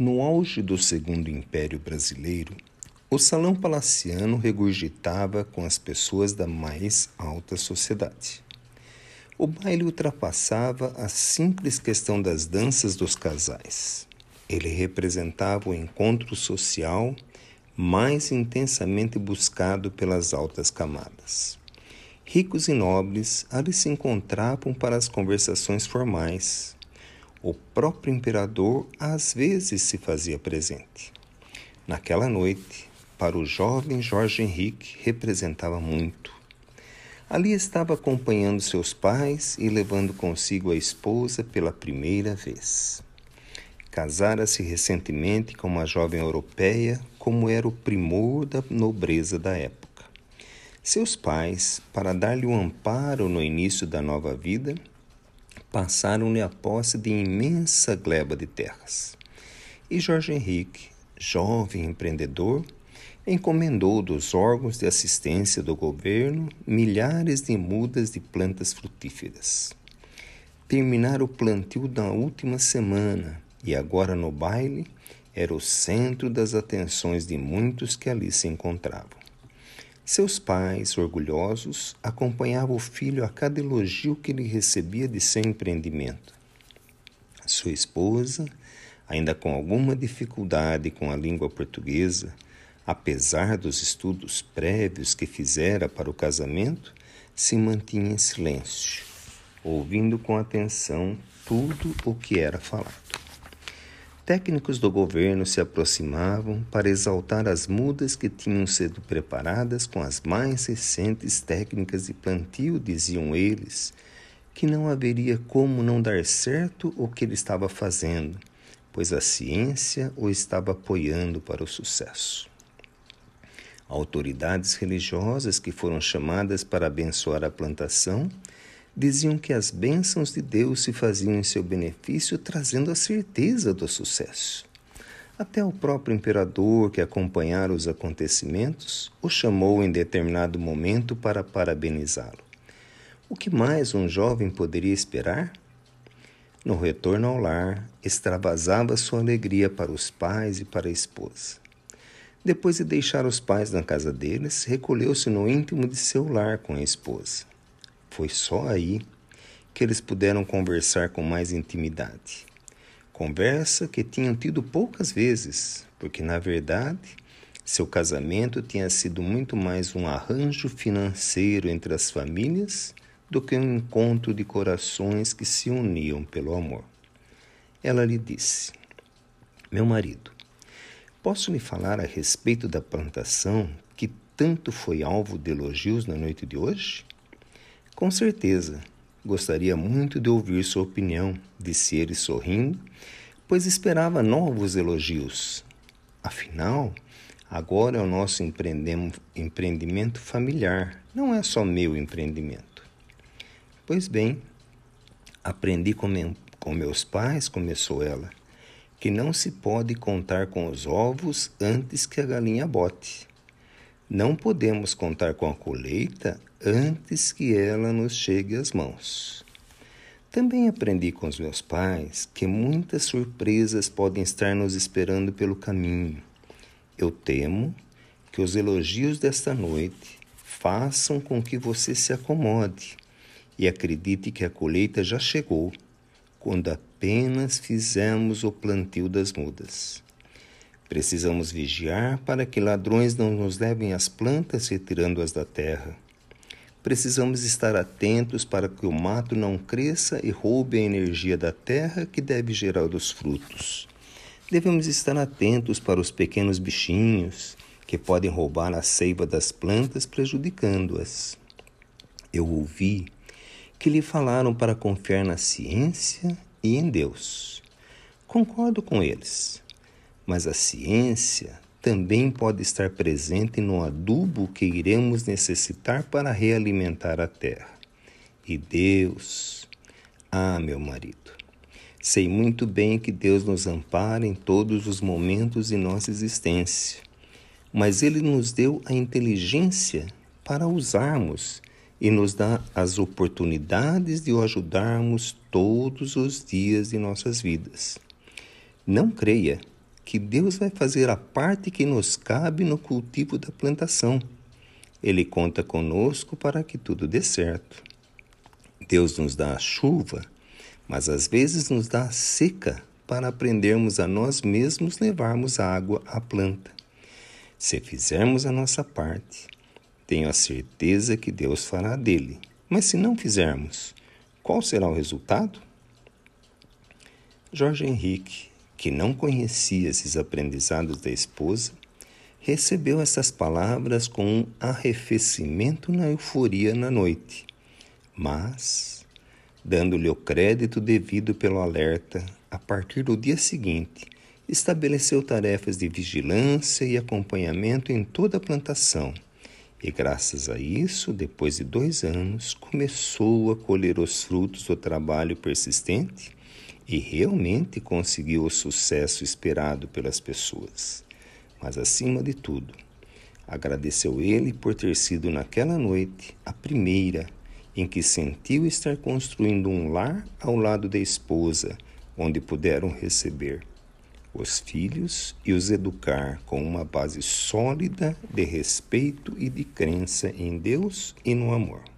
No auge do Segundo Império Brasileiro, o salão palaciano regurgitava com as pessoas da mais alta sociedade. O baile ultrapassava a simples questão das danças dos casais. Ele representava o encontro social mais intensamente buscado pelas altas camadas. Ricos e nobres ali se encontravam para as conversações formais, o próprio imperador às vezes se fazia presente. Naquela noite, para o jovem Jorge Henrique, representava muito. Ali estava acompanhando seus pais e levando consigo a esposa pela primeira vez. Casara-se recentemente com uma jovem europeia, como era o primor da nobreza da época. Seus pais, para dar-lhe um amparo no início da nova vida, passaram-lhe a posse de imensa gleba de terras. E Jorge Henrique, jovem empreendedor, encomendou dos órgãos de assistência do governo milhares de mudas de plantas frutíferas. Terminara o plantio da última semana e agora no baile era o centro das atenções de muitos que ali se encontravam. Seus pais, orgulhosos, acompanhavam o filho a cada elogio que ele recebia de seu empreendimento. Sua esposa, ainda com alguma dificuldade com a língua portuguesa, apesar dos estudos prévios que fizera para o casamento, se mantinha em silêncio, ouvindo com atenção tudo o que era falado. Técnicos do governo se aproximavam para exaltar as mudas que tinham sido preparadas com as mais recentes técnicas de plantio, diziam eles, que não haveria como não dar certo o que ele estava fazendo, pois a ciência o estava apoiando para o sucesso. Autoridades religiosas que foram chamadas para abençoar a plantação diziam que as bênçãos de Deus se faziam em seu benefício, trazendo a certeza do sucesso. Até o próprio imperador, que acompanhara os acontecimentos, o chamou em determinado momento para parabenizá-lo. O que mais um jovem poderia esperar? No retorno ao lar, extravasava sua alegria para os pais e para a esposa. Depois de deixar os pais na casa deles, recolheu-se no íntimo de seu lar com a esposa. Foi só aí que eles puderam conversar com mais intimidade. Conversa que tinham tido poucas vezes, porque na verdade seu casamento tinha sido muito mais um arranjo financeiro entre as famílias do que um encontro de corações que se uniam pelo amor. Ela lhe disse: Meu marido, posso lhe falar a respeito da plantação que tanto foi alvo de elogios na noite de hoje? Com certeza. Gostaria muito de ouvir sua opinião, disse ele sorrindo, pois esperava novos elogios. Afinal, agora é o nosso empreendimento familiar, não é só meu empreendimento. Pois bem, aprendi com, com meus pais, começou ela, que não se pode contar com os ovos antes que a galinha bote. Não podemos contar com a colheita antes que ela nos chegue às mãos. Também aprendi com os meus pais que muitas surpresas podem estar nos esperando pelo caminho. Eu temo que os elogios desta noite façam com que você se acomode e acredite que a colheita já chegou, quando apenas fizemos o plantio das mudas. Precisamos vigiar para que ladrões não nos levem as plantas retirando-as da terra. Precisamos estar atentos para que o mato não cresça e roube a energia da terra que deve gerar os frutos. Devemos estar atentos para os pequenos bichinhos que podem roubar a seiva das plantas, prejudicando-as. Eu ouvi que lhe falaram para confiar na ciência e em Deus. Concordo com eles, mas a ciência também pode estar presente no adubo que iremos necessitar para realimentar a terra. E Deus, ah, meu marido, sei muito bem que Deus nos ampara em todos os momentos de nossa existência, mas Ele nos deu a inteligência para usarmos e nos dá as oportunidades de o ajudarmos todos os dias de nossas vidas. Não creia que Deus vai fazer a parte que nos cabe no cultivo da plantação. Ele conta conosco para que tudo dê certo. Deus nos dá a chuva, mas às vezes nos dá a seca para aprendermos a nós mesmos levarmos a água à planta. Se fizermos a nossa parte, tenho a certeza que Deus fará dele. Mas se não fizermos, qual será o resultado? Jorge Henrique, que não conhecia esses aprendizados da esposa, recebeu essas palavras com um arrefecimento na euforia na noite, mas, dando-lhe o crédito devido pelo alerta, a partir do dia seguinte, estabeleceu tarefas de vigilância e acompanhamento em toda a plantação. E graças a isso, depois de dois anos, começou a colher os frutos do trabalho persistente e realmente conseguiu o sucesso esperado pelas pessoas. Mas, acima de tudo, agradeceu ele por ter sido naquela noite a primeira em que sentiu estar construindo um lar ao lado da esposa, onde puderam receber os filhos e os educar com uma base sólida de respeito e de crença em Deus e no amor.